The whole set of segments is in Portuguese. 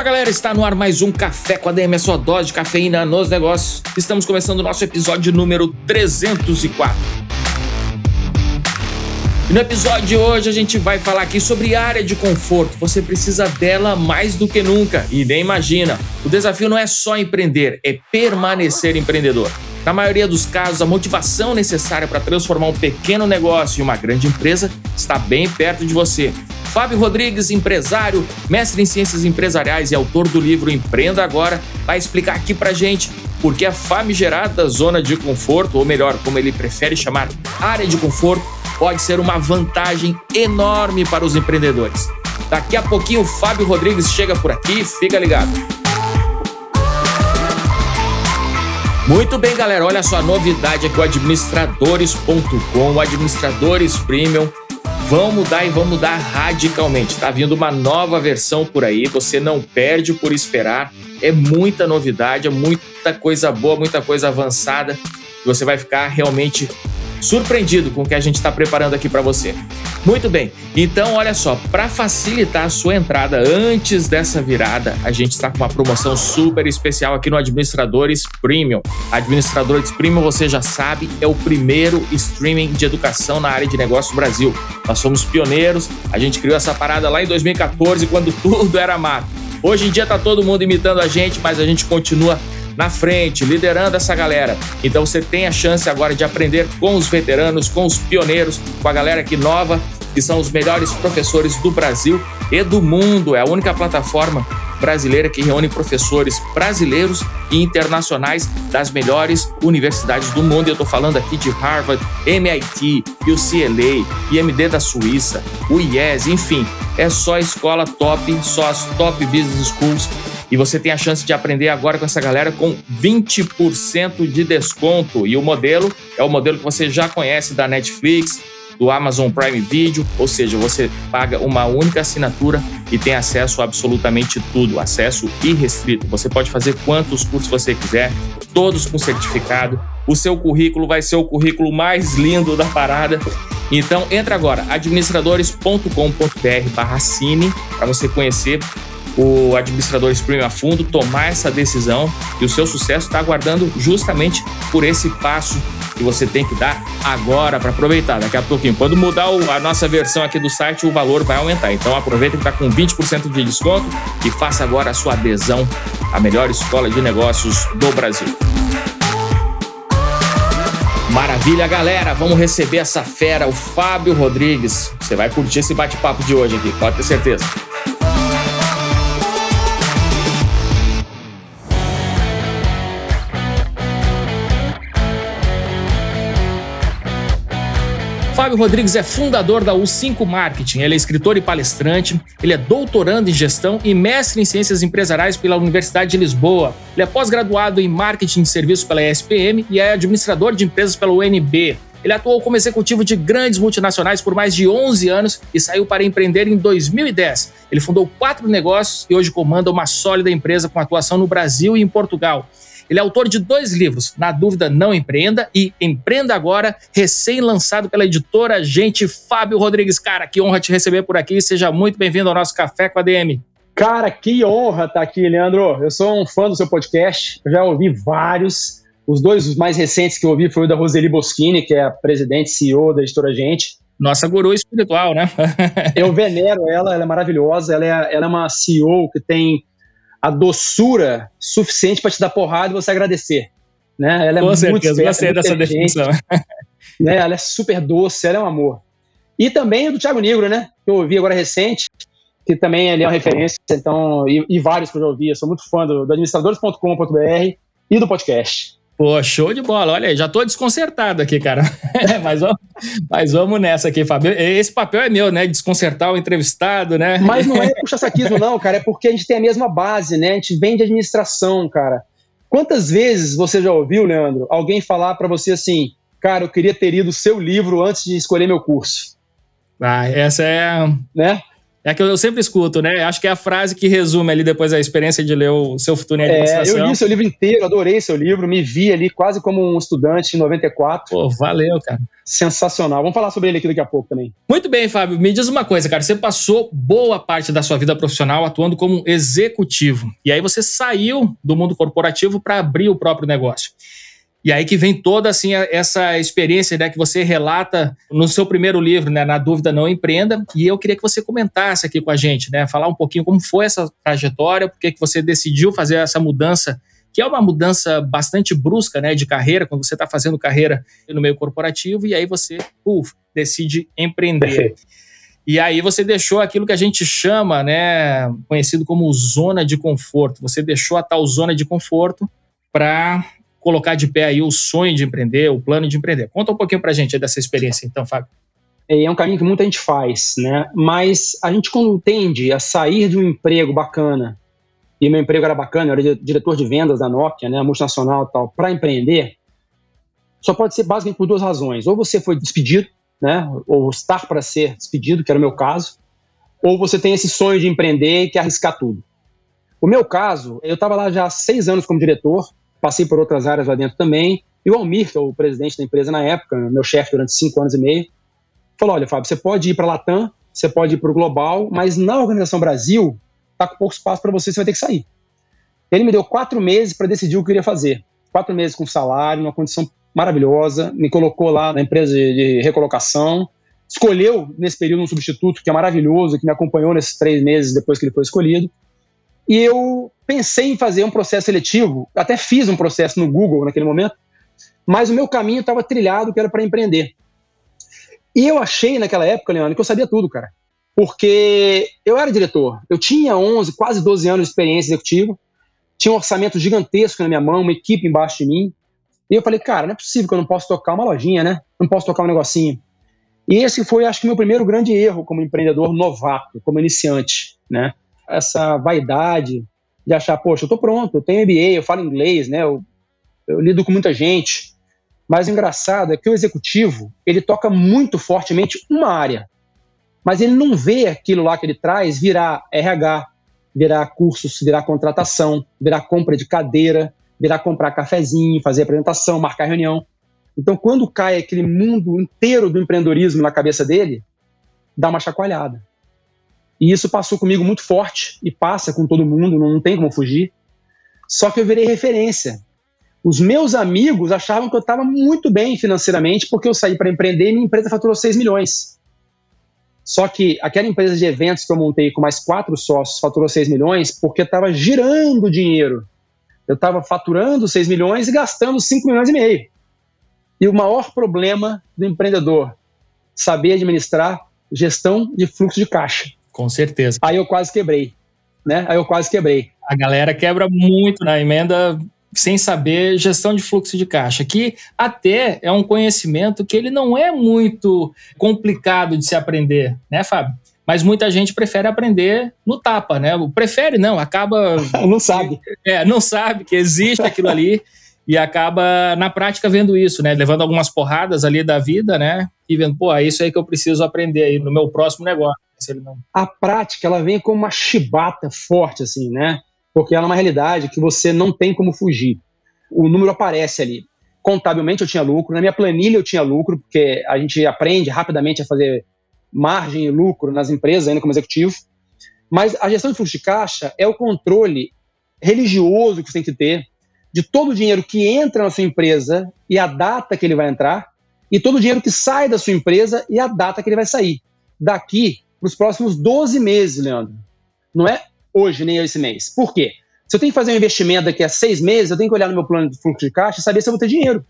Fala galera, está no ar mais um Café com a DM, a sua dose de cafeína nos negócios. Estamos começando o nosso episódio número 304. E no episódio de hoje a gente vai falar aqui sobre área de conforto. Você precisa dela mais do que nunca e nem imagina. O desafio não é só empreender, é permanecer empreendedor. Na maioria dos casos, a motivação necessária para transformar um pequeno negócio em uma grande empresa está bem perto de você. Fábio Rodrigues, empresário, mestre em ciências empresariais e autor do livro Empreenda Agora, vai explicar aqui pra gente por que a famigerada zona de conforto, ou melhor, como ele prefere chamar, área de conforto, pode ser uma vantagem enorme para os empreendedores. Daqui a pouquinho o Fábio Rodrigues chega por aqui, fica ligado. Muito bem, galera. Olha só a novidade aqui, o administradores.com, o Administradores Premium vão mudar e vão mudar radicalmente. Tá vindo uma nova versão por aí, você não perde por esperar. É muita novidade, é muita coisa boa, muita coisa avançada. Você vai ficar realmente surpreendido com o que a gente está preparando aqui para você. Muito bem, então olha só, para facilitar a sua entrada antes dessa virada, a gente está com uma promoção super especial aqui no Administradores Premium. Administradores Premium, você já sabe, é o primeiro streaming de educação na área de negócio do Brasil. Nós somos pioneiros, a gente criou essa parada lá em 2014, quando tudo era mato. Hoje em dia tá todo mundo imitando a gente, mas a gente continua na frente, liderando essa galera. Então você tem a chance agora de aprender com os veteranos, com os pioneiros, com a galera aqui nova, que são os melhores professores do Brasil e do mundo. É a única plataforma brasileira que reúne professores brasileiros e internacionais das melhores universidades do mundo. Eu estou falando aqui de Harvard, MIT, UCLA, IMD da Suíça, o IES, enfim, é só escola top, só as top business schools e você tem a chance de aprender agora com essa galera com 20% de desconto. E o modelo é o modelo que você já conhece da Netflix, do Amazon Prime Video, ou seja, você paga uma única assinatura e tem acesso a absolutamente tudo, acesso irrestrito. Você pode fazer quantos cursos você quiser, todos com certificado. O seu currículo vai ser o currículo mais lindo da parada. Então, entra agora, administradores.com.br/cine para você conhecer o administrador Premium a fundo, tomar essa decisão e o seu sucesso está aguardando justamente por esse passo que você tem que dar agora para aproveitar. Daqui a pouquinho, quando mudar a nossa versão aqui do site, o valor vai aumentar. Então aproveita que está com 20% de desconto e faça agora a sua adesão à melhor escola de negócios do Brasil. Maravilha, galera! Vamos receber essa fera, o Fábio Rodrigues. Você vai curtir esse bate-papo de hoje aqui, pode ter certeza. Fábio Rodrigues é fundador da U5 Marketing. Ele é escritor e palestrante, ele é doutorando em gestão e mestre em ciências empresariais pela Universidade de Lisboa. Ele é pós-graduado em marketing de serviços pela ESPM e é administrador de empresas pela UNB. Ele atuou como executivo de grandes multinacionais por mais de 11 anos e saiu para empreender em 2010. Ele fundou quatro negócios e hoje comanda uma sólida empresa com atuação no Brasil e em Portugal. Ele é autor de dois livros, Na Dúvida Não Empreenda e Empreenda Agora, recém-lançado pela editora Gente Fábio Rodrigues. Cara, que honra te receber por aqui. Seja muito bem-vindo ao nosso Café com a DM. Cara, que honra estar aqui, Leandro. Eu sou um fã do seu podcast, eu já ouvi vários. Os dois mais recentes que eu ouvi foi o da Roseli Boschini, que é a presidente e CEO da editora Gente. Nossa guru espiritual, né? eu venero ela, ela é maravilhosa. Ela é, ela é uma CEO que tem a doçura suficiente para te dar porrada e você agradecer. Né? Ela é Com muito certeza, gostei dessa definição. Né? Ela é super doce, ela é um amor. E também do Thiago Negro, né? Que eu ouvi agora recente, que também ele é uma referência, então, e, e vários que eu já ouvi. Eu sou muito fã do, do administradores.com.br e do podcast. Pô, show de bola. Olha aí, já tô desconcertado aqui, cara. mas, vamos, mas vamos nessa aqui, Fábio. Esse papel é meu, né? Desconcertar o entrevistado, né? Mas não é puxa-saquismo, não, cara. É porque a gente tem a mesma base, né? A gente vem de administração, cara. Quantas vezes você já ouviu, Leandro, alguém falar para você assim, cara, eu queria ter lido o seu livro antes de escolher meu curso? Ah, essa é. Né? É que eu sempre escuto, né? Acho que é a frase que resume ali depois a experiência de ler o seu futuro em administração. É, eu li seu livro inteiro, adorei seu livro, me vi ali quase como um estudante em 94. Pô, valeu, cara. Sensacional. Vamos falar sobre ele aqui daqui a pouco também. Muito bem, Fábio. Me diz uma coisa, cara. Você passou boa parte da sua vida profissional atuando como executivo. E aí você saiu do mundo corporativo para abrir o próprio negócio. E aí que vem toda assim essa experiência né, que você relata no seu primeiro livro, né, Na Dúvida Não Empreenda. E eu queria que você comentasse aqui com a gente, né, falar um pouquinho como foi essa trajetória, por que você decidiu fazer essa mudança, que é uma mudança bastante brusca né, de carreira, quando você está fazendo carreira no meio corporativo, e aí você uf, decide empreender. E aí você deixou aquilo que a gente chama, né, conhecido como zona de conforto. Você deixou a tal zona de conforto para colocar de pé aí o sonho de empreender, o plano de empreender. Conta um pouquinho para a gente dessa experiência, então, Fábio. É, é um caminho que muita gente faz, né? Mas a gente quando tende a sair de um emprego bacana, e meu emprego era bacana, eu era diretor de vendas da Nokia, né, multinacional e tal, para empreender, só pode ser basicamente por duas razões. Ou você foi despedido, né, ou estar para ser despedido, que era o meu caso, ou você tem esse sonho de empreender e quer arriscar tudo. O meu caso, eu estava lá já há seis anos como diretor, passei por outras áreas lá dentro também. E o Almir, que é o presidente da empresa na época, meu chefe durante cinco anos e meio, falou: olha, Fábio, você pode ir para a Latam, você pode ir para o Global, mas na Organização Brasil, tá com pouco espaço para você, você vai ter que sair. Ele me deu quatro meses para decidir o que eu queria fazer. Quatro meses com salário, numa condição maravilhosa, me colocou lá na empresa de recolocação, escolheu nesse período um substituto que é maravilhoso, que me acompanhou nesses três meses depois que ele foi escolhido. E eu pensei em fazer um processo seletivo, até fiz um processo no Google naquele momento, mas o meu caminho estava trilhado que era para empreender. E eu achei naquela época, Leandro, que eu sabia tudo, cara. Porque eu era diretor, eu tinha 11, quase 12 anos de experiência executiva, tinha um orçamento gigantesco na minha mão, uma equipe embaixo de mim. E eu falei, cara, não é possível que eu não possa tocar uma lojinha, né? Não posso tocar um negocinho. E esse foi, acho que, meu primeiro grande erro como empreendedor novato, como iniciante, né? Essa vaidade de achar, poxa, eu tô pronto, eu tenho MBA, eu falo inglês, né? Eu, eu lido com muita gente. Mas o engraçado é que o executivo, ele toca muito fortemente uma área. Mas ele não vê aquilo lá que ele traz virar RH, virar cursos, virar contratação, virar compra de cadeira, virar comprar cafezinho, fazer apresentação, marcar reunião. Então, quando cai aquele mundo inteiro do empreendedorismo na cabeça dele, dá uma chacoalhada. E isso passou comigo muito forte e passa com todo mundo, não tem como fugir. Só que eu virei referência. Os meus amigos achavam que eu estava muito bem financeiramente porque eu saí para empreender e minha empresa faturou 6 milhões. Só que aquela empresa de eventos que eu montei com mais quatro sócios faturou 6 milhões porque estava girando dinheiro. Eu estava faturando 6 milhões e gastando 5 milhões e meio. E o maior problema do empreendedor, saber administrar gestão de fluxo de caixa. Com certeza. Aí eu quase quebrei, né? Aí eu quase quebrei. A galera quebra muito na emenda sem saber gestão de fluxo de caixa, que até é um conhecimento que ele não é muito complicado de se aprender, né, Fábio? Mas muita gente prefere aprender no tapa, né? Prefere não, acaba não sabe. É, não sabe que existe aquilo ali e acaba na prática vendo isso, né? Levando algumas porradas ali da vida, né? E vendo, pô, é isso aí que eu preciso aprender aí no meu próximo negócio se ele não. A prática, ela vem como uma chibata forte, assim, né? Porque ela é uma realidade que você não tem como fugir. O número aparece ali. Contabilmente eu tinha lucro, na minha planilha eu tinha lucro, porque a gente aprende rapidamente a fazer margem e lucro nas empresas, ainda como executivo. Mas a gestão de fluxo de caixa é o controle religioso que você tem que ter de todo o dinheiro que entra na sua empresa e a data que ele vai entrar, e todo o dinheiro que sai da sua empresa e a data que ele vai sair. Daqui para os próximos 12 meses, Leandro. Não é hoje nem esse mês. Por quê? Se eu tenho que fazer um investimento daqui a seis meses, eu tenho que olhar no meu plano de fluxo de caixa e saber se eu vou ter dinheiro.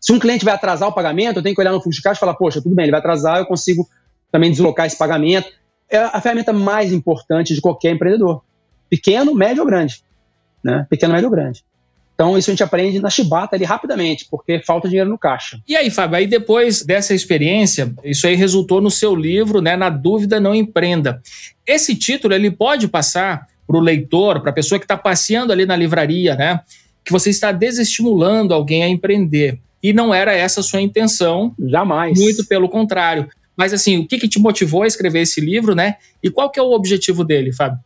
Se um cliente vai atrasar o pagamento, eu tenho que olhar no fluxo de caixa e falar, poxa, tudo bem, ele vai atrasar, eu consigo também deslocar esse pagamento. É a ferramenta mais importante de qualquer empreendedor. Pequeno, médio ou grande. Né? Pequeno, médio ou grande. Então, isso a gente aprende na chibata ali rapidamente, porque falta dinheiro no caixa. E aí, Fábio, aí depois dessa experiência, isso aí resultou no seu livro, né? Na dúvida, não empreenda. Esse título, ele pode passar para o leitor, para a pessoa que está passeando ali na livraria, né? que você está desestimulando alguém a empreender. E não era essa a sua intenção. Jamais. Muito pelo contrário. Mas assim, o que, que te motivou a escrever esse livro, né? E qual que é o objetivo dele, Fábio?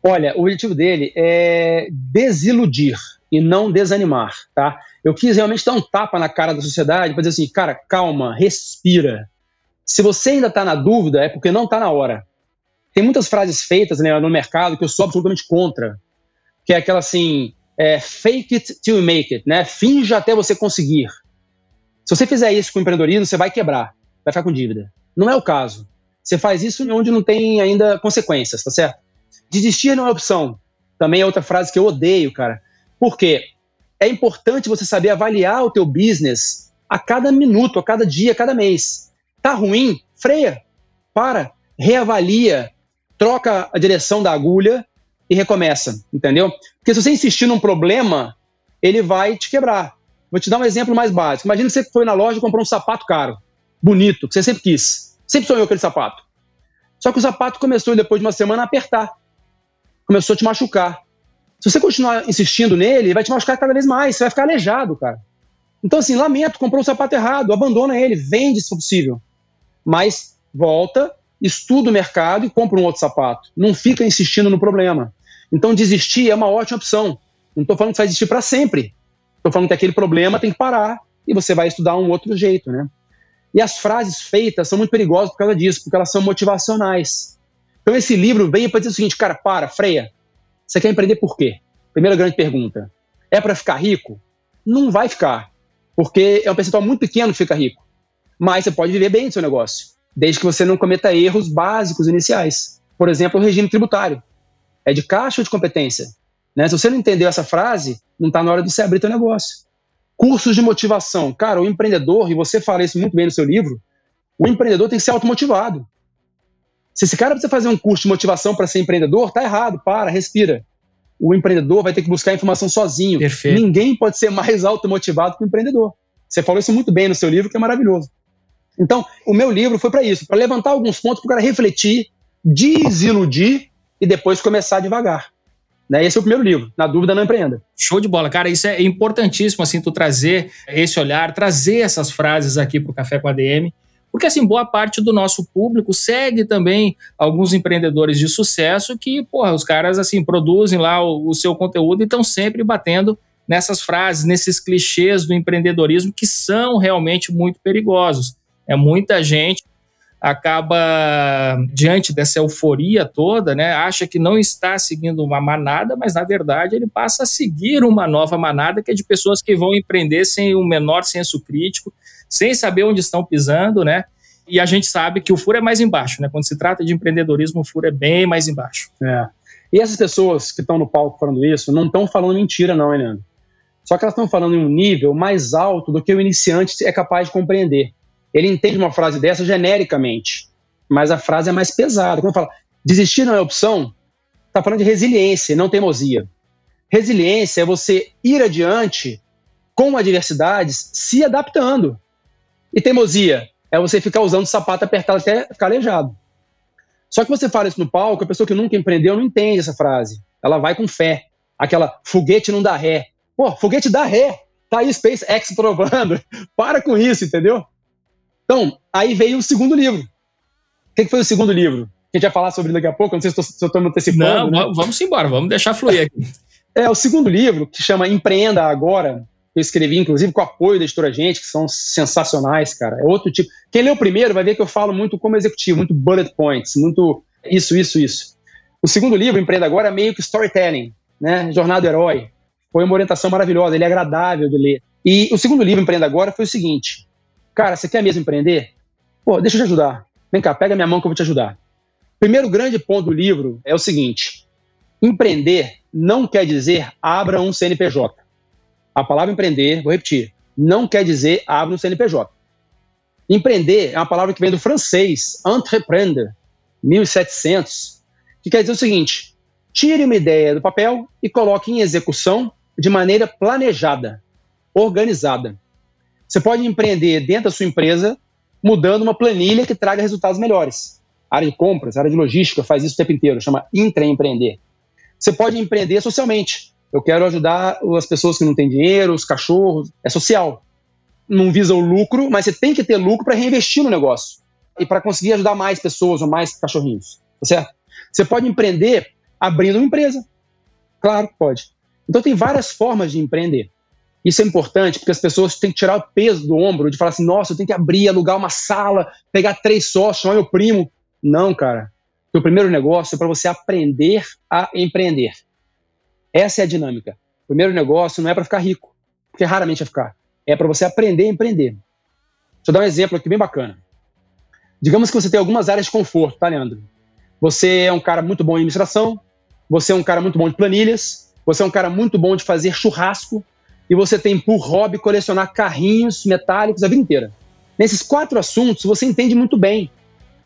Olha, o objetivo dele é desiludir e não desanimar, tá? Eu quis realmente dar um tapa na cara da sociedade para dizer assim, cara, calma, respira. Se você ainda está na dúvida, é porque não está na hora. Tem muitas frases feitas né, no mercado que eu sou absolutamente contra, que é aquela assim, é, fake it till you make it, né? Finja até você conseguir. Se você fizer isso com empreendedorismo, você vai quebrar, vai ficar com dívida. Não é o caso. Você faz isso onde não tem ainda consequências, tá certo? Desistir não é opção. Também é outra frase que eu odeio, cara. Por quê? É importante você saber avaliar o teu business a cada minuto, a cada dia, a cada mês. Tá ruim? Freia. Para. Reavalia. Troca a direção da agulha e recomeça, entendeu? Porque se você insistir num problema, ele vai te quebrar. Vou te dar um exemplo mais básico. Imagina que você foi na loja e comprou um sapato caro, bonito, que você sempre quis. Sempre sonhou aquele sapato. Só que o sapato começou, depois de uma semana, a apertar. Começou a te machucar. Se você continuar insistindo nele, ele vai te machucar cada vez mais. Você vai ficar aleijado, cara. Então, assim, lamento, comprou um sapato errado, abandona ele, vende se for possível. Mas volta, estuda o mercado e compra um outro sapato. Não fica insistindo no problema. Então, desistir é uma ótima opção. Não estou falando que você vai desistir para sempre. Estou falando que aquele problema tem que parar e você vai estudar um outro jeito, né? E as frases feitas são muito perigosas por causa disso, porque elas são motivacionais. Então, esse livro veio para dizer o seguinte, cara, para, freia. Você quer empreender por quê? Primeira grande pergunta. É para ficar rico? Não vai ficar, porque é um percentual muito pequeno que fica rico. Mas você pode viver bem do seu negócio, desde que você não cometa erros básicos iniciais. Por exemplo, o regime tributário. É de caixa ou de competência? Né? Se você não entendeu essa frase, não está na hora de você abrir seu negócio. Cursos de motivação. Cara, o empreendedor, e você fala isso muito bem no seu livro, o empreendedor tem que ser automotivado. Se esse cara precisa fazer um curso de motivação para ser empreendedor, tá errado, para, respira. O empreendedor vai ter que buscar informação sozinho. Perfeito. Ninguém pode ser mais automotivado que o empreendedor. Você falou isso muito bem no seu livro, que é maravilhoso. Então, o meu livro foi para isso, para levantar alguns pontos para o cara refletir, desiludir e depois começar devagar. Né? Esse é o primeiro livro. Na dúvida, não empreenda. Show de bola, cara. Isso é importantíssimo, assim, tu trazer esse olhar, trazer essas frases aqui para o Café com a DM, porque, assim, boa parte do nosso público segue também alguns empreendedores de sucesso que, porra, os caras, assim, produzem lá o, o seu conteúdo e estão sempre batendo nessas frases, nesses clichês do empreendedorismo que são realmente muito perigosos. É muita gente acaba diante dessa euforia toda, né, acha que não está seguindo uma manada, mas na verdade ele passa a seguir uma nova manada que é de pessoas que vão empreender sem o menor senso crítico, sem saber onde estão pisando, né? E a gente sabe que o furo é mais embaixo, né? Quando se trata de empreendedorismo, o furo é bem mais embaixo. É. E essas pessoas que estão no palco falando isso não estão falando mentira, não, hein, Só que elas estão falando em um nível mais alto do que o iniciante é capaz de compreender ele entende uma frase dessa genericamente, mas a frase é mais pesada. Quando fala desistir não é opção, está falando de resiliência, não teimosia. Resiliência é você ir adiante com adversidades, se adaptando. E teimosia é você ficar usando o sapato apertado até ficar aleijado. Só que você fala isso no palco, a pessoa que nunca empreendeu não entende essa frase. Ela vai com fé. Aquela foguete não dá ré. Pô, foguete dá ré. Tá aí SpaceX provando. Para com isso, entendeu? Então, aí veio o segundo livro. O que, que foi o segundo livro? Que a gente vai falar sobre daqui a pouco, não sei se eu estou me antecipando. Não, né? vamos embora, vamos deixar fluir aqui. É, o segundo livro, que chama Empreenda Agora, eu escrevi, inclusive, com apoio da editora Gente, que são sensacionais, cara. É outro tipo. Quem lê o primeiro vai ver que eu falo muito como executivo, muito bullet points, muito isso, isso, isso. O segundo livro, Empreenda Agora, é meio que storytelling, né? Jornada do Herói. Foi uma orientação maravilhosa, ele é agradável de ler. E o segundo livro, Empreenda Agora, foi o seguinte: Cara, você quer mesmo empreender? Pô, deixa eu te ajudar. Vem cá, pega minha mão que eu vou te ajudar. Primeiro grande ponto do livro é o seguinte: empreender não quer dizer abra um CNPJ. A palavra empreender, vou repetir, não quer dizer abra um CNPJ. Empreender é uma palavra que vem do francês, entreprendre, 1700, que quer dizer o seguinte: tire uma ideia do papel e coloque em execução de maneira planejada, organizada. Você pode empreender dentro da sua empresa, mudando uma planilha que traga resultados melhores. A área de compras, área de logística faz isso o tempo inteiro, chama intraempreender. Você pode empreender socialmente, Eu quero ajudar as pessoas que não têm dinheiro, os cachorros. É social. Não visa o lucro, mas você tem que ter lucro para reinvestir no negócio e para conseguir ajudar mais pessoas ou mais cachorrinhos. Tá certo? Você pode empreender abrindo uma empresa. Claro que pode. Então tem várias formas de empreender. Isso é importante porque as pessoas têm que tirar o peso do ombro de falar assim: nossa, eu tenho que abrir, alugar uma sala, pegar três sócios, chamar meu primo. Não, cara. O primeiro negócio é para você aprender a empreender. Essa é a dinâmica. O primeiro negócio não é para ficar rico, porque raramente vai ficar. É para você aprender a empreender. Deixa eu dar um exemplo aqui bem bacana. Digamos que você tem algumas áreas de conforto, tá, Leandro? Você é um cara muito bom em administração, você é um cara muito bom de planilhas, você é um cara muito bom de fazer churrasco, e você tem por hobby colecionar carrinhos metálicos a vida inteira. Nesses quatro assuntos, você entende muito bem.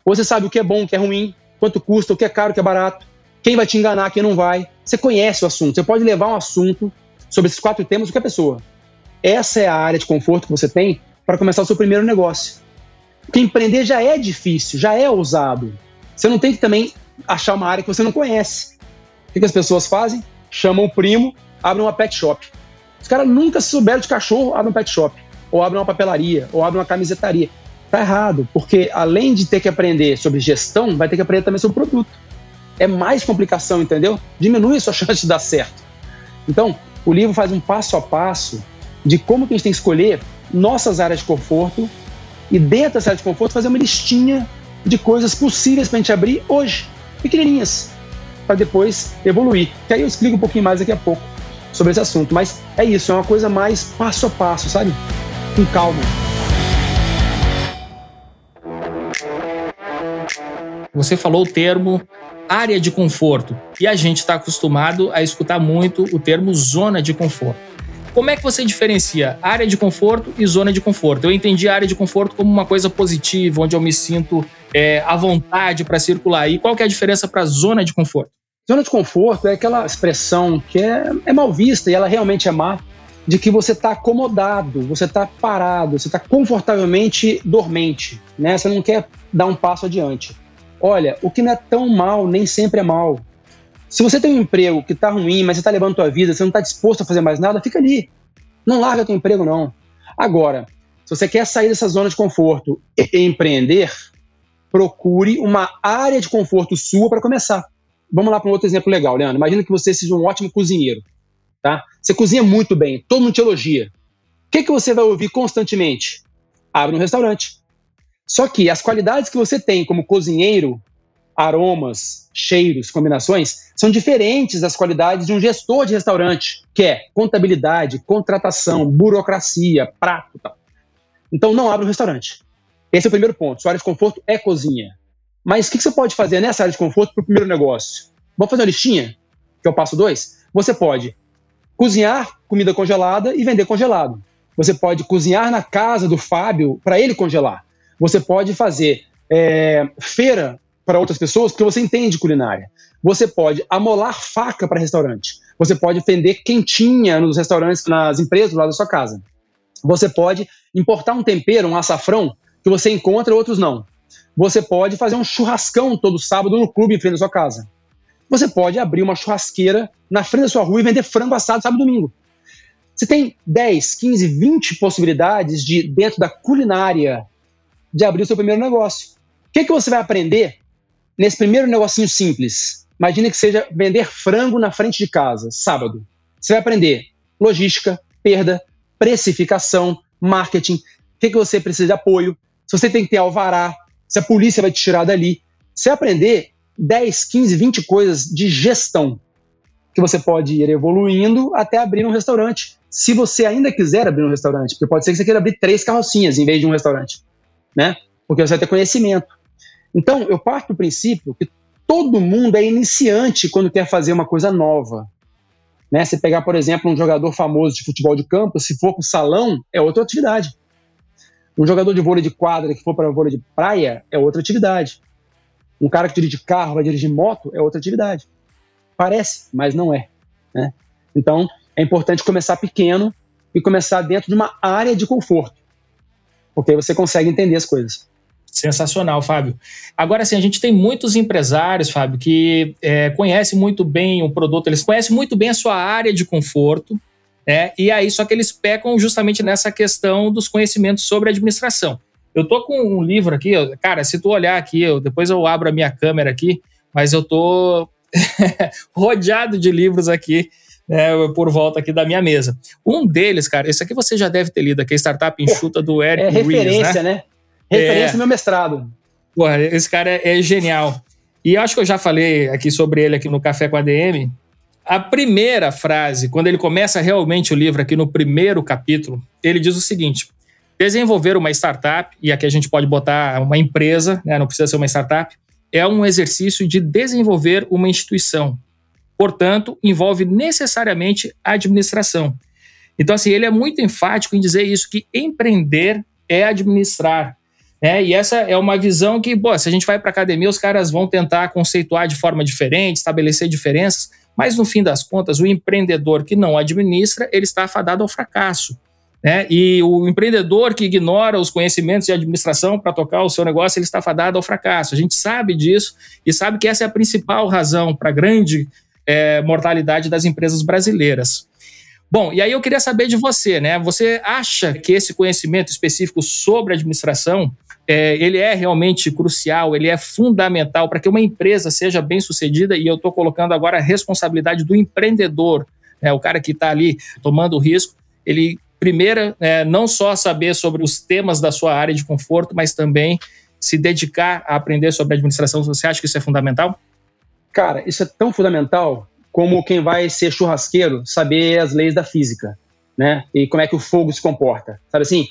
Você sabe o que é bom, o que é ruim, quanto custa, o que é caro, o que é barato, quem vai te enganar, quem não vai. Você conhece o assunto, você pode levar um assunto sobre esses quatro temas qualquer pessoa. Essa é a área de conforto que você tem para começar o seu primeiro negócio. Porque empreender já é difícil, já é ousado. Você não tem que também achar uma área que você não conhece. O que, que as pessoas fazem? Chamam o primo, abrem uma pet shop. Os caras nunca souberam de cachorro, abrem um pet shop. Ou abrem uma papelaria, ou abrem uma camisetaria. Tá errado, porque além de ter que aprender sobre gestão, vai ter que aprender também sobre produto. É mais complicação, entendeu? Diminui a sua chance de dar certo. Então, o livro faz um passo a passo de como que a gente tem que escolher nossas áreas de conforto e dentro dessa área de conforto fazer uma listinha de coisas possíveis para a gente abrir hoje, pequenininhas, para depois evoluir. Que aí eu explico um pouquinho mais daqui a pouco sobre esse assunto. Mas é isso, é uma coisa mais passo a passo, sabe? Com calma. Você falou o termo área de conforto e a gente está acostumado a escutar muito o termo zona de conforto. Como é que você diferencia área de conforto e zona de conforto? Eu entendi a área de conforto como uma coisa positiva, onde eu me sinto é, à vontade para circular. E qual que é a diferença para zona de conforto? Zona de conforto é aquela expressão que é, é mal vista e ela realmente é má, de que você está acomodado, você está parado, você está confortavelmente dormente, né? Você não quer dar um passo adiante. Olha, o que não é tão mal nem sempre é mal. Se você tem um emprego que está ruim, mas você está levando a tua vida, você não está disposto a fazer mais nada, fica ali. Não larga teu emprego, não. Agora, se você quer sair dessa zona de conforto e empreender, procure uma área de conforto sua para começar. Vamos lá para um outro exemplo legal, Leandro. Imagina que você seja um ótimo cozinheiro. Tá? Você cozinha muito bem, todo mundo te elogia. O que, que você vai ouvir constantemente? Abre um restaurante. Só que as qualidades que você tem como cozinheiro, aromas, cheiros, combinações, são diferentes das qualidades de um gestor de restaurante, que é contabilidade, contratação, burocracia, prato tal. Então não abre um restaurante. Esse é o primeiro ponto. Sua área de conforto é cozinha. Mas o que você pode fazer nessa área de conforto para o primeiro negócio? Vamos fazer uma listinha, que é o passo dois? Você pode cozinhar comida congelada e vender congelado. Você pode cozinhar na casa do Fábio para ele congelar. Você pode fazer é, feira para outras pessoas porque você entende culinária. Você pode amolar faca para restaurante. Você pode vender quentinha nos restaurantes, nas empresas do lado da sua casa. Você pode importar um tempero, um açafrão, que você encontra, outros não você pode fazer um churrascão todo sábado no clube em frente à sua casa. Você pode abrir uma churrasqueira na frente da sua rua e vender frango assado sábado e domingo. Você tem 10, 15, 20 possibilidades de, dentro da culinária, de abrir o seu primeiro negócio. O que, que você vai aprender nesse primeiro negocinho simples? Imagina que seja vender frango na frente de casa, sábado. Você vai aprender logística, perda, precificação, marketing, o que, que você precisa de apoio, se você tem que ter alvará, se a polícia vai te tirar dali. Você aprender 10, 15, 20 coisas de gestão que você pode ir evoluindo até abrir um restaurante. Se você ainda quiser abrir um restaurante, porque pode ser que você queira abrir três carrocinhas em vez de um restaurante, né? Porque você vai ter conhecimento. Então, eu parto do princípio que todo mundo é iniciante quando quer fazer uma coisa nova. Né? Se pegar, por exemplo, um jogador famoso de futebol de campo, se for para o salão, é outra atividade. Um jogador de vôlei de quadra que for para vôlei de praia é outra atividade. Um cara que dirige carro, vai dirigir moto, é outra atividade. Parece, mas não é. Né? Então, é importante começar pequeno e começar dentro de uma área de conforto. Porque você consegue entender as coisas. Sensacional, Fábio. Agora, sim, a gente tem muitos empresários, Fábio, que é, conhecem muito bem o produto, eles conhecem muito bem a sua área de conforto, né? E aí, só que eles pecam justamente nessa questão dos conhecimentos sobre administração. Eu tô com um livro aqui, cara, se tu olhar aqui, eu, depois eu abro a minha câmera aqui, mas eu tô rodeado de livros aqui né, por volta aqui da minha mesa. Um deles, cara, esse aqui você já deve ter lido aqui, Startup Enxuta do Eric É referência, né? né? Referência é. meu mestrado. Porra, esse cara é, é genial. E acho que eu já falei aqui sobre ele aqui no Café com a DM. A primeira frase, quando ele começa realmente o livro aqui no primeiro capítulo, ele diz o seguinte: desenvolver uma startup, e aqui a gente pode botar uma empresa, né, não precisa ser uma startup, é um exercício de desenvolver uma instituição. Portanto, envolve necessariamente a administração. Então, assim, ele é muito enfático em dizer isso, que empreender é administrar. É, e essa é uma visão que, pô, se a gente vai para academia, os caras vão tentar conceituar de forma diferente, estabelecer diferenças, mas no fim das contas, o empreendedor que não administra, ele está afadado ao fracasso. Né? E o empreendedor que ignora os conhecimentos de administração para tocar o seu negócio, ele está fadado ao fracasso. A gente sabe disso e sabe que essa é a principal razão para grande é, mortalidade das empresas brasileiras. Bom, e aí eu queria saber de você, né? Você acha que esse conhecimento específico sobre administração é, ele é realmente crucial, ele é fundamental para que uma empresa seja bem sucedida, e eu estou colocando agora a responsabilidade do empreendedor, né, o cara que está ali tomando o risco, ele primeiro, é, não só saber sobre os temas da sua área de conforto, mas também se dedicar a aprender sobre administração. Você acha que isso é fundamental? Cara, isso é tão fundamental como quem vai ser churrasqueiro saber as leis da física, né? E como é que o fogo se comporta. Sabe assim?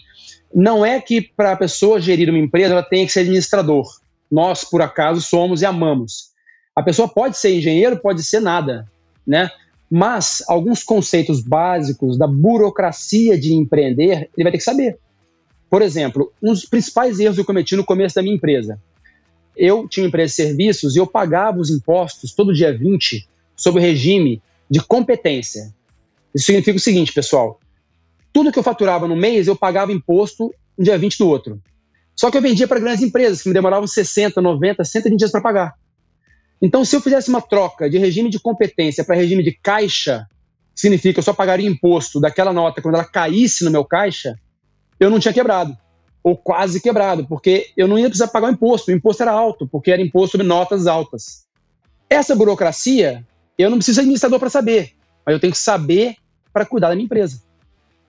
Não é que para a pessoa gerir uma empresa ela tenha que ser administrador. Nós, por acaso, somos e amamos. A pessoa pode ser engenheiro, pode ser nada, né? Mas alguns conceitos básicos da burocracia de empreender, ele vai ter que saber. Por exemplo, um dos principais erros que eu cometi no começo da minha empresa. Eu tinha empresa de serviços e eu pagava os impostos todo dia 20 sob o regime de competência. Isso significa o seguinte, pessoal: tudo que eu faturava no mês, eu pagava imposto no dia 20 do outro. Só que eu vendia para grandes empresas que me demoravam 60, 90, 120 dias para pagar. Então, se eu fizesse uma troca de regime de competência para regime de caixa, significa que eu só pagaria imposto daquela nota quando ela caísse no meu caixa, eu não tinha quebrado. Ou quase quebrado, porque eu não ia precisar pagar o imposto. O imposto era alto, porque era imposto sobre notas altas. Essa burocracia, eu não preciso de administrador para saber, mas eu tenho que saber para cuidar da minha empresa.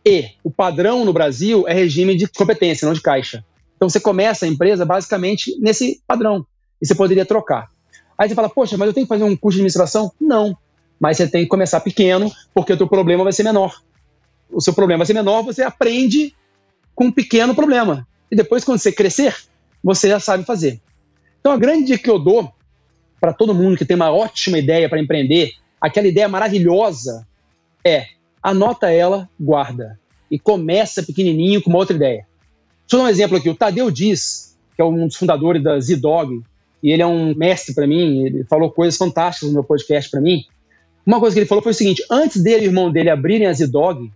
E o padrão no Brasil é regime de competência, não de caixa. Então você começa a empresa basicamente nesse padrão. E você poderia trocar. Aí você fala, poxa, mas eu tenho que fazer um curso de administração? Não. Mas você tem que começar pequeno, porque o teu problema vai ser menor. O seu problema vai ser menor, você aprende com um pequeno problema. E depois, quando você crescer, você já sabe fazer. Então, a grande dica que eu dou para todo mundo que tem uma ótima ideia para empreender, aquela ideia maravilhosa, é anota ela, guarda. E começa pequenininho com uma outra ideia. Deixa eu dar um exemplo aqui. O Tadeu Diz, que é um dos fundadores da Z-Dog, e ele é um mestre para mim, ele falou coisas fantásticas no meu podcast para mim. Uma coisa que ele falou foi o seguinte: antes dele e o irmão dele abrirem a Z-Dog,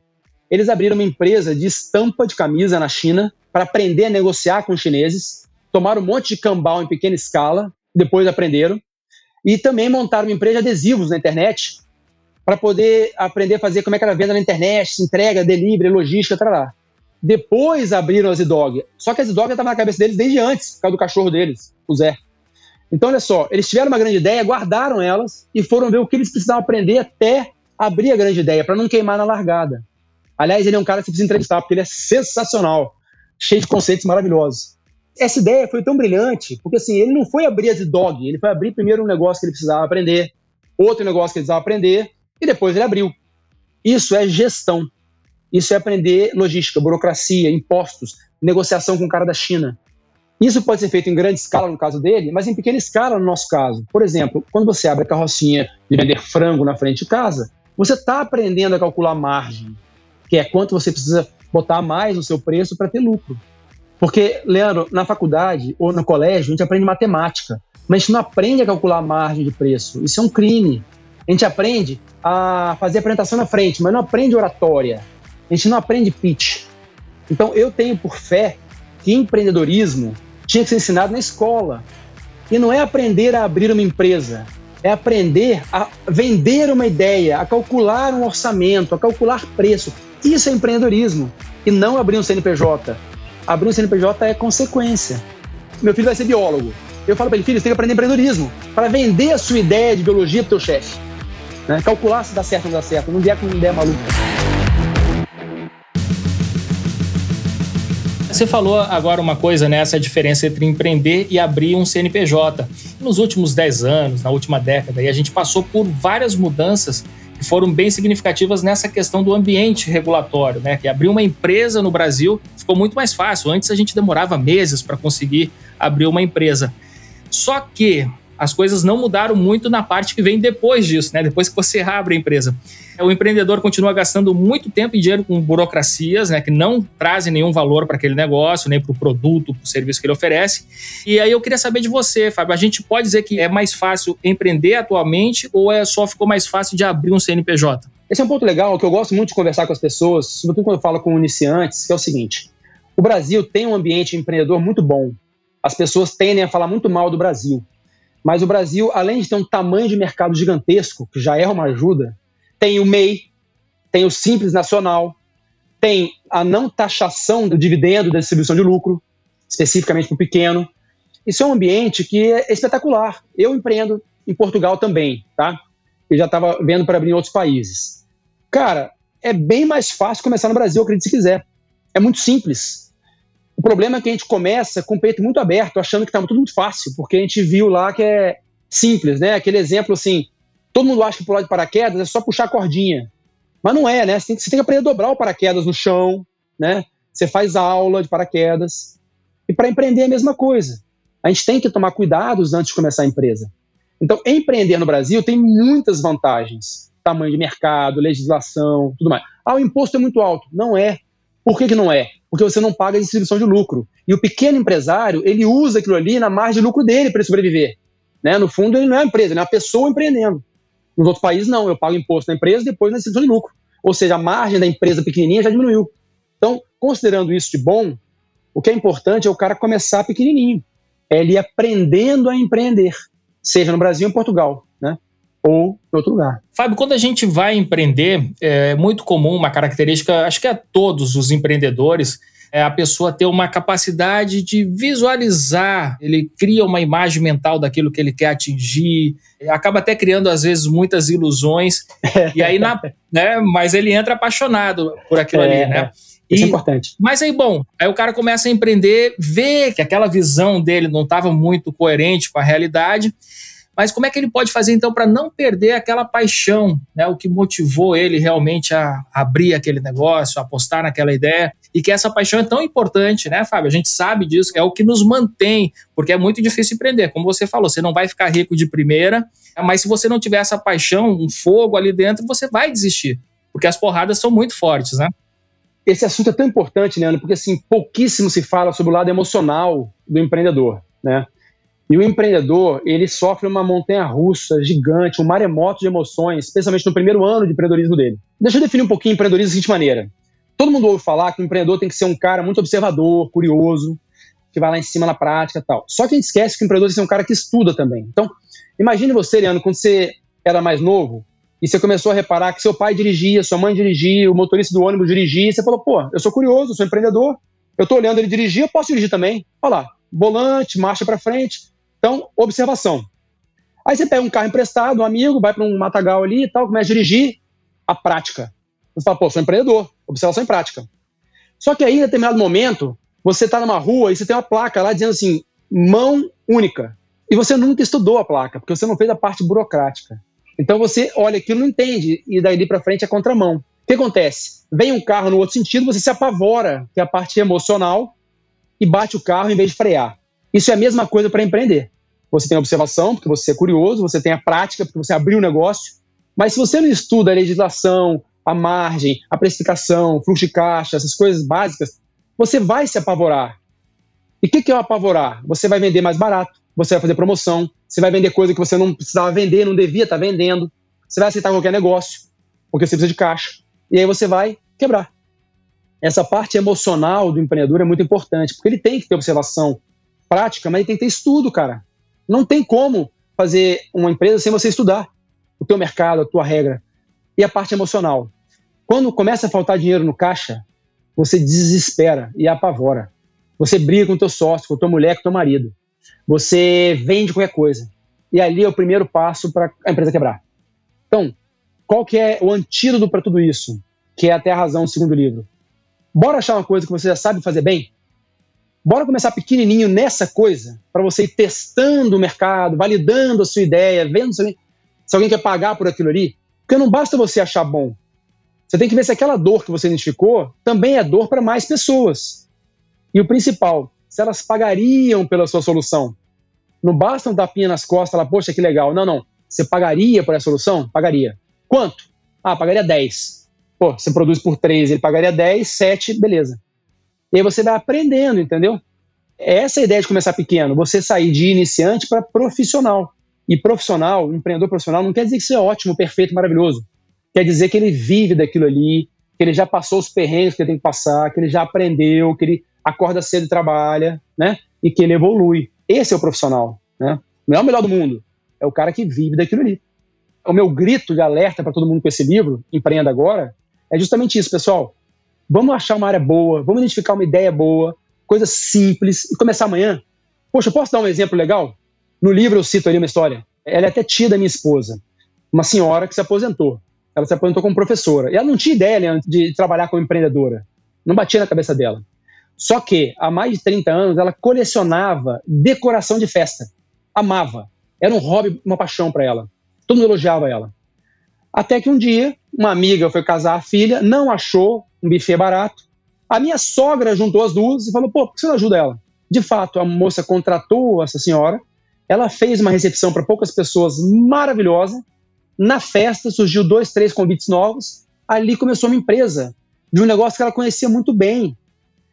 eles abriram uma empresa de estampa de camisa na China para aprender a negociar com os chineses, tomaram um monte de cambal em pequena escala, depois aprenderam, e também montaram uma empresa de adesivos na internet para poder aprender a fazer como é que era a venda na internet, entrega, delivery, logística, lá. Depois abriram a Z-Dog. Só que a Z-Dog estava na cabeça deles desde antes, por causa do cachorro deles, o Zé. Então, olha só, eles tiveram uma grande ideia, guardaram elas e foram ver o que eles precisavam aprender até abrir a grande ideia, para não queimar na largada. Aliás, ele é um cara que você precisa entrevistar, porque ele é sensacional, cheio de conceitos maravilhosos. Essa ideia foi tão brilhante, porque assim, ele não foi abrir a dog, ele foi abrir primeiro um negócio que ele precisava aprender, outro negócio que ele precisava aprender, e depois ele abriu. Isso é gestão. Isso é aprender logística, burocracia, impostos, negociação com o cara da China. Isso pode ser feito em grande escala no caso dele, mas em pequena escala no nosso caso. Por exemplo, quando você abre a carrocinha de vender frango na frente de casa, você está aprendendo a calcular margem, que é quanto você precisa botar mais no seu preço para ter lucro. Porque, Leandro, na faculdade ou no colégio, a gente aprende matemática, mas a gente não aprende a calcular a margem de preço. Isso é um crime. A gente aprende a fazer apresentação na frente, mas não aprende oratória. A gente não aprende pitch. Então, eu tenho por fé que empreendedorismo tinha que ser ensinado na escola. E não é aprender a abrir uma empresa, é aprender a vender uma ideia, a calcular um orçamento, a calcular preço. Isso é empreendedorismo e não abrir um CNPJ. Abrir um CNPJ é consequência. Meu filho vai ser biólogo. Eu falo para ele, filho, você tem que aprender empreendedorismo para vender a sua ideia de biologia para o teu chefe. Né? Calcular se dá certo ou não dá certo. Não vier com uma ideia maluca. Você falou agora uma coisa, né? Essa diferença entre empreender e abrir um CNPJ. Nos últimos 10 anos, na última década, a gente passou por várias mudanças que foram bem significativas nessa questão do ambiente regulatório, né? Que abrir uma empresa no Brasil ficou muito mais fácil. Antes a gente demorava meses para conseguir abrir uma empresa. Só que as coisas não mudaram muito na parte que vem depois disso, né? Depois que você abre a empresa. O empreendedor continua gastando muito tempo e dinheiro com burocracias, né? Que não trazem nenhum valor para aquele negócio, nem para o produto, para o serviço que ele oferece. E aí eu queria saber de você, Fábio. A gente pode dizer que é mais fácil empreender atualmente ou é só ficou mais fácil de abrir um CNPJ? Esse é um ponto legal que eu gosto muito de conversar com as pessoas, sobretudo quando eu falo com iniciantes, que é o seguinte: o Brasil tem um ambiente empreendedor muito bom. As pessoas tendem a falar muito mal do Brasil. Mas o Brasil, além de ter um tamanho de mercado gigantesco, que já é uma ajuda, tem o MEI, tem o Simples Nacional, tem a não taxação do dividendo da distribuição de lucro, especificamente para o pequeno. Isso é um ambiente que é espetacular. Eu empreendo em Portugal também, tá? Eu já estava vendo para abrir em outros países. Cara, é bem mais fácil começar no Brasil, acredite se quiser. É muito simples. O problema é que a gente começa com o peito muito aberto, achando que está tudo muito fácil, porque a gente viu lá que é simples, né? Aquele exemplo assim, todo mundo acha que pular de paraquedas é só puxar a cordinha. Mas não é, né? Você tem, que, você tem que aprender a dobrar o paraquedas no chão, né? Você faz aula de paraquedas. E para empreender é a mesma coisa. A gente tem que tomar cuidados antes de começar a empresa. Então, empreender no Brasil tem muitas vantagens. Tamanho de mercado, legislação, tudo mais. Ah, o imposto é muito alto. Não é. Por que, que não é? Porque você não paga a distribuição de lucro. E o pequeno empresário, ele usa aquilo ali na margem de lucro dele para sobreviver. Né? No fundo, ele não é uma empresa, ele é uma pessoa empreendendo. Nos outros países, não. Eu pago imposto na empresa depois na distribuição de lucro. Ou seja, a margem da empresa pequenininha já diminuiu. Então, considerando isso de bom, o que é importante é o cara começar pequenininho. É ele aprendendo a empreender, seja no Brasil ou em Portugal ou em outro lugar. Fábio, quando a gente vai empreender, é muito comum uma característica, acho que é todos os empreendedores, é a pessoa ter uma capacidade de visualizar, ele cria uma imagem mental daquilo que ele quer atingir, acaba até criando às vezes muitas ilusões, e aí na, né, mas ele entra apaixonado por aquilo é, ali, né? Isso é importante. Mas aí, bom, aí o cara começa a empreender, vê que aquela visão dele não estava muito coerente com a realidade, mas como é que ele pode fazer então para não perder aquela paixão, né, o que motivou ele realmente a abrir aquele negócio, a apostar naquela ideia? E que essa paixão é tão importante, né, Fábio? A gente sabe disso, é o que nos mantém, porque é muito difícil empreender. Como você falou, você não vai ficar rico de primeira, mas se você não tiver essa paixão, um fogo ali dentro, você vai desistir, porque as porradas são muito fortes, né? Esse assunto é tão importante, Leandro, porque assim, pouquíssimo se fala sobre o lado emocional do empreendedor, né? E o empreendedor, ele sofre uma montanha russa gigante, um maremoto de emoções, especialmente no primeiro ano de empreendedorismo dele. Deixa eu definir um pouquinho empreendedorismo da seguinte maneira. Todo mundo ouve falar que o empreendedor tem que ser um cara muito observador, curioso, que vai lá em cima na prática e tal. Só que a gente esquece que o empreendedor ser um cara que estuda também. Então, imagine você, Leandro, quando você era mais novo e você começou a reparar que seu pai dirigia, sua mãe dirigia, o motorista do ônibus dirigia, e você falou, pô, eu sou curioso, eu sou empreendedor, eu tô olhando ele dirigir, eu posso dirigir também. Olha lá, volante, marcha para frente, então, observação. Aí você pega um carro emprestado, um amigo, vai para um matagal ali e tal, começa a dirigir, a prática. Você fala, pô, sou empreendedor, observação em prática. Só que aí, em determinado momento, você está numa rua e você tem uma placa lá dizendo assim, mão única. E você nunca estudou a placa, porque você não fez a parte burocrática. Então você olha aquilo não entende, e daí para frente é contramão. O que acontece? Vem um carro no outro sentido, você se apavora, que é a parte emocional, e bate o carro em vez de frear. Isso é a mesma coisa para empreender. Você tem a observação, porque você é curioso, você tem a prática, porque você abriu o negócio. Mas se você não estuda a legislação, a margem, a precificação, fluxo de caixa, essas coisas básicas, você vai se apavorar. E o que, que é o apavorar? Você vai vender mais barato, você vai fazer promoção, você vai vender coisa que você não precisava vender, não devia estar vendendo, você vai aceitar qualquer negócio, porque você precisa de caixa. E aí você vai quebrar. Essa parte emocional do empreendedor é muito importante, porque ele tem que ter observação, prática, mas tem que ter estudo, cara. Não tem como fazer uma empresa sem você estudar o teu mercado, a tua regra. E a parte emocional. Quando começa a faltar dinheiro no caixa, você desespera e apavora. Você briga com o teu sócio, com a tua mulher, com o teu marido. Você vende qualquer coisa. E ali é o primeiro passo para a empresa quebrar. Então, qual que é o antídoto para tudo isso? Que é até a razão do segundo livro. Bora achar uma coisa que você já sabe fazer bem? Bora começar pequenininho nessa coisa, para você ir testando o mercado, validando a sua ideia, vendo se alguém, se alguém quer pagar por aquilo ali. Porque não basta você achar bom. Você tem que ver se aquela dor que você identificou também é dor para mais pessoas. E o principal, se elas pagariam pela sua solução. Não basta um tapinha nas costas falar, poxa, que legal. Não, não. Você pagaria por essa solução? Pagaria. Quanto? Ah, pagaria 10. Pô, você produz por 3, ele pagaria 10, 7, beleza. E aí você vai aprendendo, entendeu? Essa é a ideia de começar pequeno, você sair de iniciante para profissional. E profissional, empreendedor profissional, não quer dizer que é ótimo, perfeito, maravilhoso. Quer dizer que ele vive daquilo ali, que ele já passou os perrengues que ele tem que passar, que ele já aprendeu, que ele acorda cedo e trabalha, né? E que ele evolui. Esse é o profissional, né? Não é o melhor do mundo, é o cara que vive daquilo ali. O meu grito de alerta para todo mundo com esse livro, Empreenda Agora, é justamente isso, pessoal. Vamos achar uma área boa, vamos identificar uma ideia boa, coisa simples, e começar amanhã. Poxa, posso dar um exemplo legal? No livro eu cito ali uma história. Ela é até tia da minha esposa, uma senhora que se aposentou. Ela se aposentou como professora. E ela não tinha ideia né, de trabalhar como empreendedora. Não batia na cabeça dela. Só que, há mais de 30 anos, ela colecionava decoração de festa. Amava. Era um hobby, uma paixão para ela. Todo mundo elogiava ela. Até que um dia, uma amiga foi casar a filha, não achou um buffet barato. A minha sogra juntou as duas e falou: pô, por que você não ajuda ela? De fato, a moça contratou essa senhora, ela fez uma recepção para poucas pessoas maravilhosa. Na festa surgiu dois, três convites novos. Ali começou uma empresa de um negócio que ela conhecia muito bem.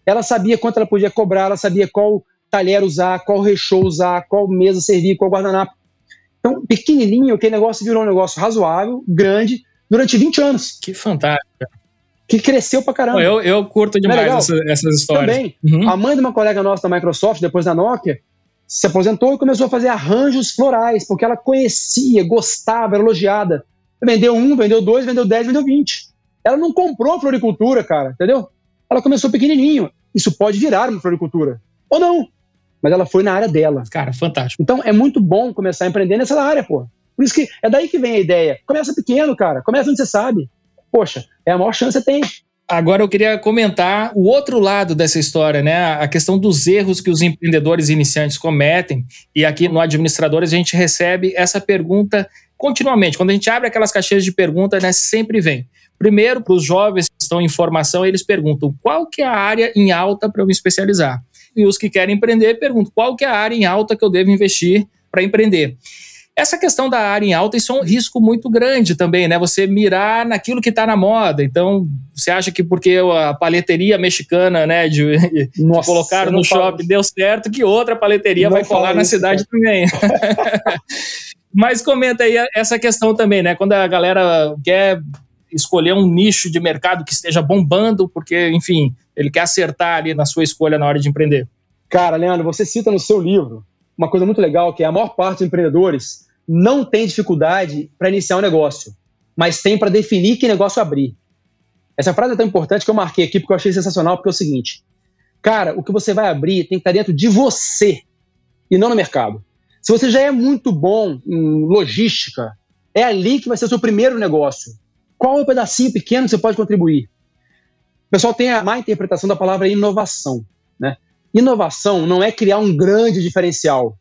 Ela sabia quanto ela podia cobrar, ela sabia qual talher usar, qual recheio usar, qual mesa servir, qual guardanapo. Então, pequenininho, aquele negócio virou um negócio razoável, grande, durante 20 anos. Que fantástico. Que cresceu pra caramba. Eu, eu curto demais é essa, essas histórias. Também. Uhum. A mãe de uma colega nossa da Microsoft, depois da Nokia, se aposentou e começou a fazer arranjos florais, porque ela conhecia, gostava, era elogiada. Vendeu um, vendeu dois, vendeu dez, vendeu vinte. Ela não comprou floricultura, cara, entendeu? Ela começou pequenininho. Isso pode virar uma floricultura. Ou não mas ela foi na área dela. Cara, fantástico. Então é muito bom começar a empreender nessa área, pô. Por isso que é daí que vem a ideia. Começa pequeno, cara. Começa onde você sabe. Poxa, é a maior chance que você tem. Agora eu queria comentar o outro lado dessa história, né? A questão dos erros que os empreendedores iniciantes cometem. E aqui no Administradores a gente recebe essa pergunta continuamente. Quando a gente abre aquelas caixinhas de perguntas, né, sempre vem. Primeiro, para os jovens que estão em formação, eles perguntam qual que é a área em alta para eu me especializar e os que querem empreender perguntam qual que é a área em alta que eu devo investir para empreender. Essa questão da área em alta, isso é um risco muito grande também, né? Você mirar naquilo que está na moda. Então, você acha que porque a paleteria mexicana, né, de, Nossa, de colocar no shopping deu certo, que outra paleteria vai colar na cidade cara. também. Mas comenta aí essa questão também, né? Quando a galera quer escolher um nicho de mercado que esteja bombando, porque, enfim, ele quer acertar ali na sua escolha na hora de empreender. Cara, Leandro, você cita no seu livro uma coisa muito legal, que é a maior parte dos empreendedores não tem dificuldade para iniciar um negócio, mas tem para definir que negócio abrir. Essa frase é tão importante que eu marquei aqui porque eu achei sensacional, porque é o seguinte, cara, o que você vai abrir tem que estar dentro de você e não no mercado. Se você já é muito bom em logística, é ali que vai ser o seu primeiro negócio. Qual é o pedacinho pequeno que você pode contribuir? O pessoal tem a má interpretação da palavra inovação. Né? Inovação não é criar um grande diferencial.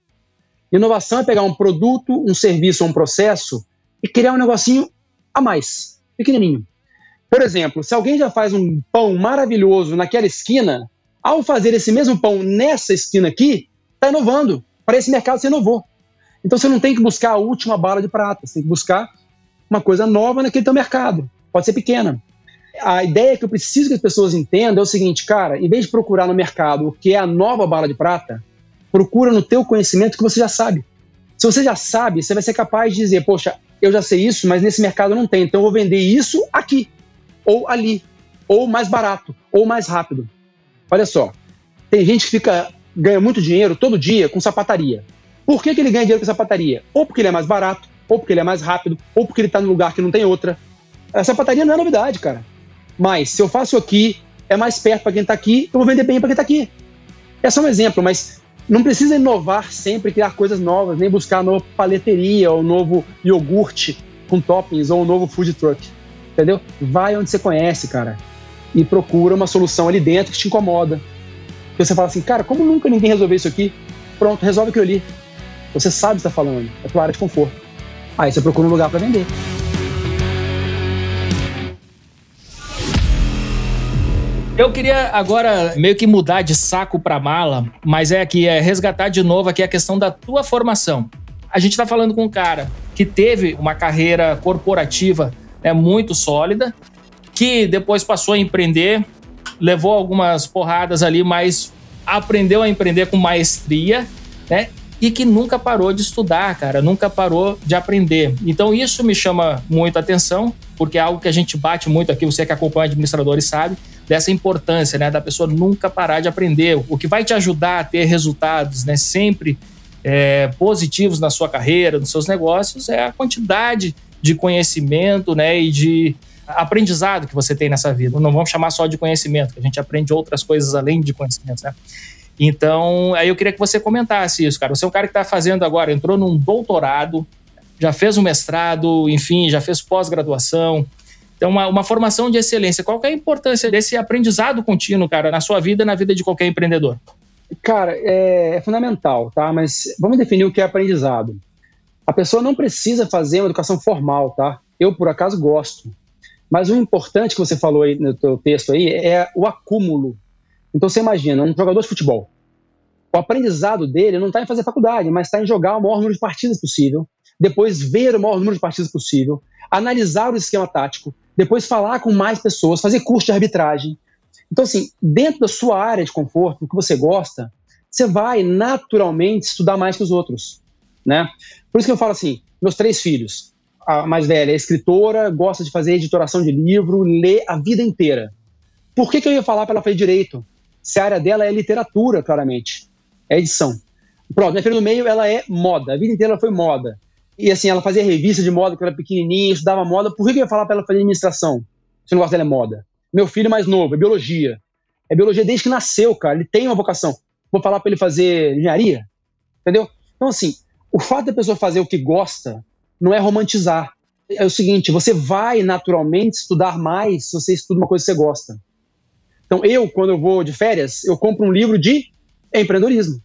Inovação é pegar um produto, um serviço ou um processo e criar um negocinho a mais, pequenininho. Por exemplo, se alguém já faz um pão maravilhoso naquela esquina, ao fazer esse mesmo pão nessa esquina aqui, está inovando. Para esse mercado você inovou. Então você não tem que buscar a última bala de prata, você tem que buscar uma coisa nova naquele teu mercado. Pode ser pequena. A ideia que eu preciso que as pessoas entendam é o seguinte, cara, em vez de procurar no mercado o que é a nova bala de prata, procura no teu conhecimento que você já sabe. Se você já sabe, você vai ser capaz de dizer, poxa, eu já sei isso, mas nesse mercado não tem, então eu vou vender isso aqui, ou ali, ou mais barato, ou mais rápido. Olha só, tem gente que fica ganha muito dinheiro todo dia com sapataria. Por que, que ele ganha dinheiro com sapataria? Ou porque ele é mais barato, ou porque ele é mais rápido, ou porque ele está num lugar que não tem outra. A sapataria não é novidade, cara. Mas se eu faço aqui, é mais perto para quem está aqui, eu vou vender bem para quem está aqui. É só um exemplo, mas não precisa inovar sempre, criar coisas novas, nem buscar nova paleteria ou novo iogurte com toppings ou um novo food truck. Entendeu? Vai onde você conhece, cara. E procura uma solução ali dentro que te incomoda. Que você fala assim, cara, como nunca ninguém resolveu isso aqui? Pronto, resolve aquilo ali. Você sabe o que está falando, é tua área de conforto. Aí você procura um lugar para vender. Eu queria agora meio que mudar de saco para mala, mas é aqui, é resgatar de novo aqui a questão da tua formação. A gente está falando com um cara que teve uma carreira corporativa né, muito sólida, que depois passou a empreender, levou algumas porradas ali, mas aprendeu a empreender com maestria, né? E que nunca parou de estudar, cara, nunca parou de aprender. Então isso me chama muito atenção, porque é algo que a gente bate muito aqui, você que acompanha administradores sabe, dessa importância, né, da pessoa nunca parar de aprender. O que vai te ajudar a ter resultados, né, sempre é, positivos na sua carreira, nos seus negócios, é a quantidade de conhecimento, né, e de aprendizado que você tem nessa vida. Não vamos chamar só de conhecimento, que a gente aprende outras coisas além de conhecimento, né? Então, aí eu queria que você comentasse isso, cara. Você é um cara que está fazendo agora, entrou num doutorado, já fez um mestrado, enfim, já fez pós-graduação. Então, uma, uma, formação de excelência. Qual é a importância desse aprendizado contínuo, cara, na sua vida e na vida de qualquer empreendedor? Cara, é, é, fundamental, tá? Mas vamos definir o que é aprendizado. A pessoa não precisa fazer uma educação formal, tá? Eu, por acaso, gosto. Mas o importante que você falou aí no teu texto aí é o acúmulo. Então, você imagina, um jogador de futebol. O aprendizado dele não está em fazer faculdade, mas está em jogar o maior número de partidas possível, depois ver o maior número de partidas possível, analisar o esquema tático, depois falar com mais pessoas, fazer curso de arbitragem. Então, assim, dentro da sua área de conforto, do que você gosta, você vai naturalmente estudar mais que os outros, né? Por isso que eu falo assim, meus três filhos, a mais velha é escritora, gosta de fazer editoração de livro, lê a vida inteira. Por que, que eu ia falar para ela fazer direito? Se a área dela é literatura, claramente, é edição. Pronto, minha filha do meio, ela é moda, a vida inteira ela foi moda. E assim, ela fazia revista de moda quando era pequenininha, estudava moda. Por que, eu ia falar para ela fazer administração? Se o negócio dela é moda. Meu filho mais novo, é biologia. É biologia desde que nasceu, cara. Ele tem uma vocação. Vou falar para ele fazer engenharia? Entendeu? Então, assim, o fato da pessoa fazer o que gosta não é romantizar. É o seguinte, você vai naturalmente estudar mais se você estuda uma coisa que você gosta. Então, eu, quando eu vou de férias, eu compro um livro de empreendedorismo.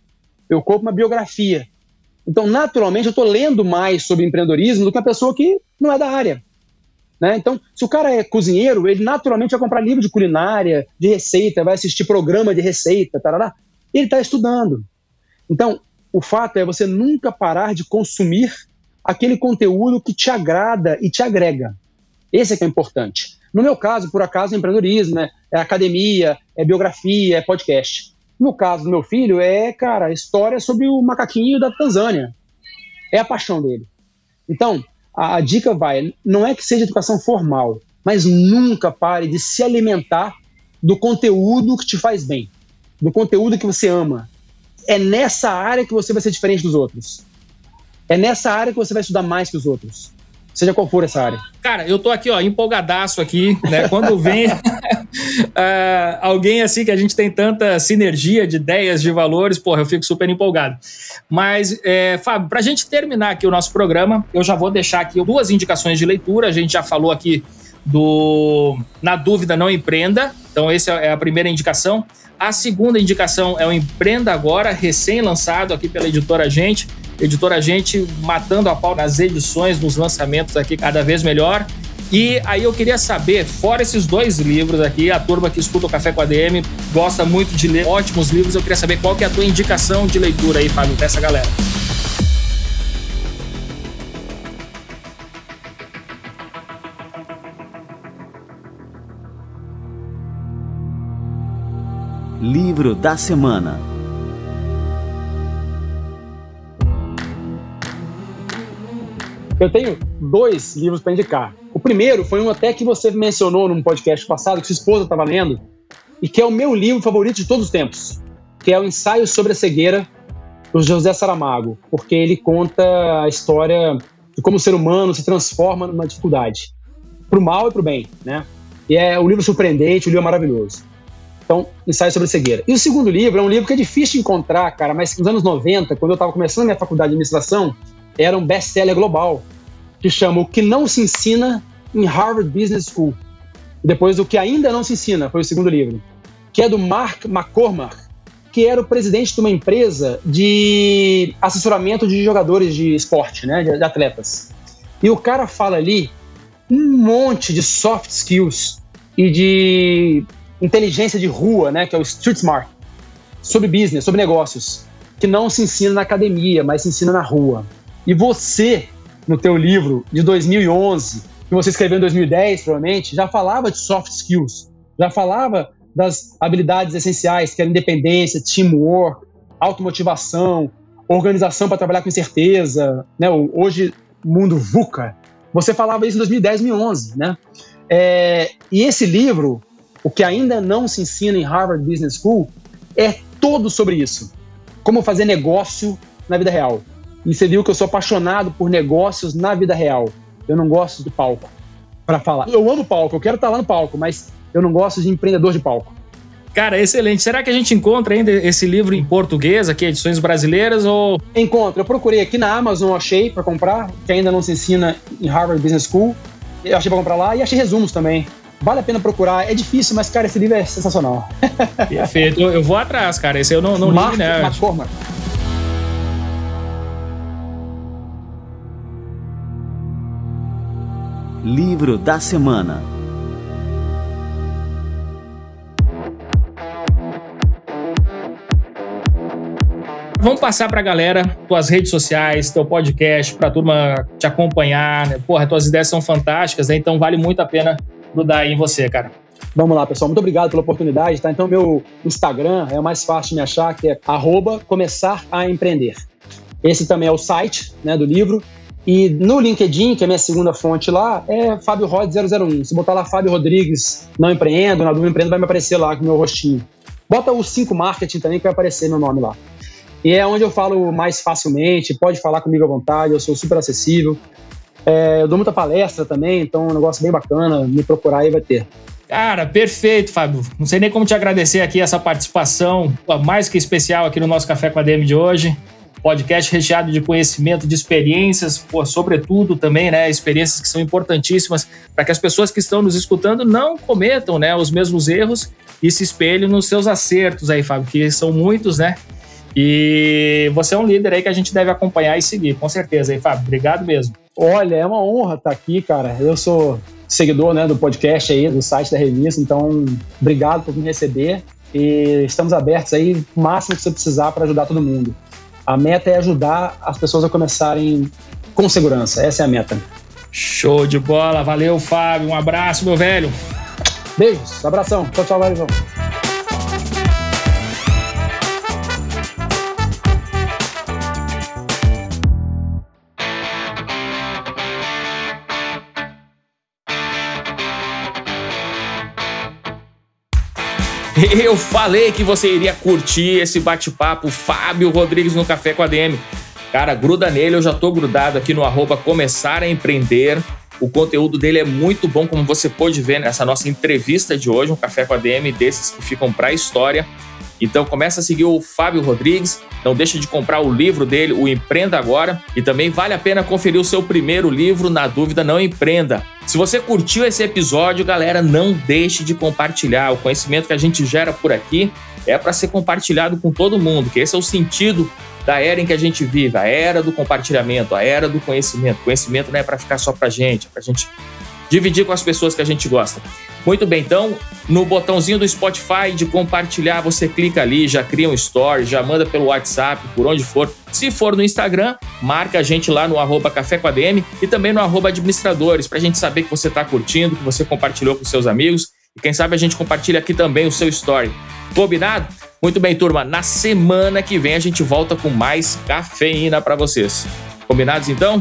Eu compro uma biografia. Então, naturalmente, eu estou lendo mais sobre empreendedorismo do que a pessoa que não é da área. Né? Então, se o cara é cozinheiro, ele naturalmente vai comprar livro de culinária, de receita, vai assistir programa de receita, tarará. ele está estudando. Então, o fato é você nunca parar de consumir aquele conteúdo que te agrada e te agrega. Esse é que é importante. No meu caso, por acaso, é empreendedorismo, né? é academia, é biografia, é podcast. No caso do meu filho, é, cara, história sobre o macaquinho da Tanzânia. É a paixão dele. Então, a, a dica vai, não é que seja educação formal, mas nunca pare de se alimentar do conteúdo que te faz bem, do conteúdo que você ama. É nessa área que você vai ser diferente dos outros. É nessa área que você vai estudar mais que os outros seja qual for essa área. Cara, eu tô aqui, ó, empolgadaço aqui, né? Quando vem uh, alguém assim que a gente tem tanta sinergia de ideias, de valores, porra, eu fico super empolgado. Mas, é, Fábio, pra gente terminar aqui o nosso programa, eu já vou deixar aqui duas indicações de leitura. A gente já falou aqui do Na Dúvida Não Empreenda. Então, essa é a primeira indicação. A segunda indicação é o Empreenda Agora, recém-lançado aqui pela editora Gente editora Gente matando a pau nas edições, nos lançamentos aqui cada vez melhor. E aí eu queria saber, fora esses dois livros aqui, a turma que escuta o Café com a DM gosta muito de ler ótimos livros, eu queria saber qual que é a tua indicação de leitura aí, Fábio, pra essa galera. Livro da Semana Eu tenho dois livros para indicar. O primeiro foi um até que você mencionou num podcast passado, que sua esposa estava lendo, e que é o meu livro favorito de todos os tempos. que é o ensaio sobre a cegueira do José Saramago, porque ele conta a história de como o ser humano se transforma numa dificuldade, para o mal e para o bem, né? E é um livro surpreendente, um livro maravilhoso. Então, ensaio sobre cegueira. E o segundo livro é um livro que é difícil de encontrar, cara, mas nos anos 90, quando eu estava começando a minha faculdade de administração, era um best-seller global, que chama O que não se ensina em Harvard Business School. Depois, O que ainda não se ensina, foi o segundo livro, que é do Mark McCormack, que era o presidente de uma empresa de assessoramento de jogadores de esporte, né, de, atletas. E o cara fala ali um monte de soft skills e de inteligência de rua, né, que é o street smart, sobre business, sobre negócios, que não se ensina na academia, mas se ensina na rua. E você, no teu livro de 2011, que você escreveu em 2010, provavelmente, já falava de soft skills, já falava das habilidades essenciais, que era independência, teamwork, automotivação, organização para trabalhar com certeza, né? Hoje, mundo VUCA. Você falava isso em 2010, 2011, né? É, e esse livro, o que ainda não se ensina em Harvard Business School, é todo sobre isso. Como fazer negócio na vida real. E você viu que eu sou apaixonado por negócios na vida real. Eu não gosto de palco para falar. Eu amo palco, eu quero estar lá no palco, mas eu não gosto de empreendedor de palco. Cara, excelente. Será que a gente encontra ainda esse livro em português aqui, edições brasileiras ou Encontro. Eu procurei aqui na Amazon, achei para comprar, que ainda não se ensina em Harvard Business School. Eu achei para comprar lá e achei resumos também. Vale a pena procurar. É difícil, mas cara, esse livro é sensacional. Perfeito. Eu vou atrás, cara. Esse eu não, não Mark, li, né? McCormack. Livro da semana. Vamos passar para a galera tuas redes sociais, teu podcast, para a turma te acompanhar. Né? Porra, tuas ideias são fantásticas, né? então vale muito a pena grudar aí em você, cara. Vamos lá, pessoal. Muito obrigado pela oportunidade, tá? Então, meu Instagram é o mais fácil de me achar, que é arroba começar a empreender. Esse também é o site né, do livro. E no LinkedIn, que é a minha segunda fonte lá, é Fábio Rod 001. Se botar lá Fábio Rodrigues, não empreendo, na dúvida empreendo, vai me aparecer lá com o meu rostinho. Bota o 5 Marketing também, que vai aparecer meu nome lá. E é onde eu falo mais facilmente, pode falar comigo à vontade, eu sou super acessível. É, eu dou muita palestra também, então é um negócio bem bacana, me procurar aí vai ter. Cara, perfeito, Fábio. Não sei nem como te agradecer aqui essa participação mais que especial aqui no nosso Café com a DM de hoje. Podcast recheado de conhecimento, de experiências, pô, sobretudo também, né? Experiências que são importantíssimas para que as pessoas que estão nos escutando não cometam, né, os mesmos erros e se espelhem nos seus acertos aí, Fábio, que são muitos, né? E você é um líder aí que a gente deve acompanhar e seguir, com certeza, aí, Fábio. Obrigado mesmo. Olha, é uma honra estar aqui, cara. Eu sou seguidor né, do podcast aí, do site da revista, então obrigado por me receber e estamos abertos aí o máximo que você precisar para ajudar todo mundo. A meta é ajudar as pessoas a começarem com segurança. Essa é a meta. Show de bola. Valeu, Fábio. Um abraço, meu velho. Beijos. Abração. Tchau, tchau, valeu. Eu falei que você iria curtir esse bate-papo Fábio Rodrigues no Café com a DM. Cara, gruda nele, eu já tô grudado aqui no arroba Começar a Empreender. O conteúdo dele é muito bom, como você pôde ver nessa nossa entrevista de hoje, um Café com a DM desses que ficam para a história. Então começa a seguir o Fábio Rodrigues, não deixa de comprar o livro dele, o Empreenda Agora, e também vale a pena conferir o seu primeiro livro, Na Dúvida Não Empreenda. Se você curtiu esse episódio, galera, não deixe de compartilhar. O conhecimento que a gente gera por aqui é para ser compartilhado com todo mundo, que esse é o sentido da era em que a gente vive, a era do compartilhamento, a era do conhecimento. Conhecimento não é para ficar só para gente, é para a gente dividir com as pessoas que a gente gosta. Muito bem, então, no botãozinho do Spotify de compartilhar, você clica ali, já cria um story, já manda pelo WhatsApp, por onde for. Se for no Instagram, marca a gente lá no arroba Café com a DM e também no arroba administradores, para a gente saber que você está curtindo, que você compartilhou com seus amigos. E quem sabe a gente compartilha aqui também o seu story. Combinado? Muito bem, turma. Na semana que vem a gente volta com mais cafeína para vocês. Combinados então?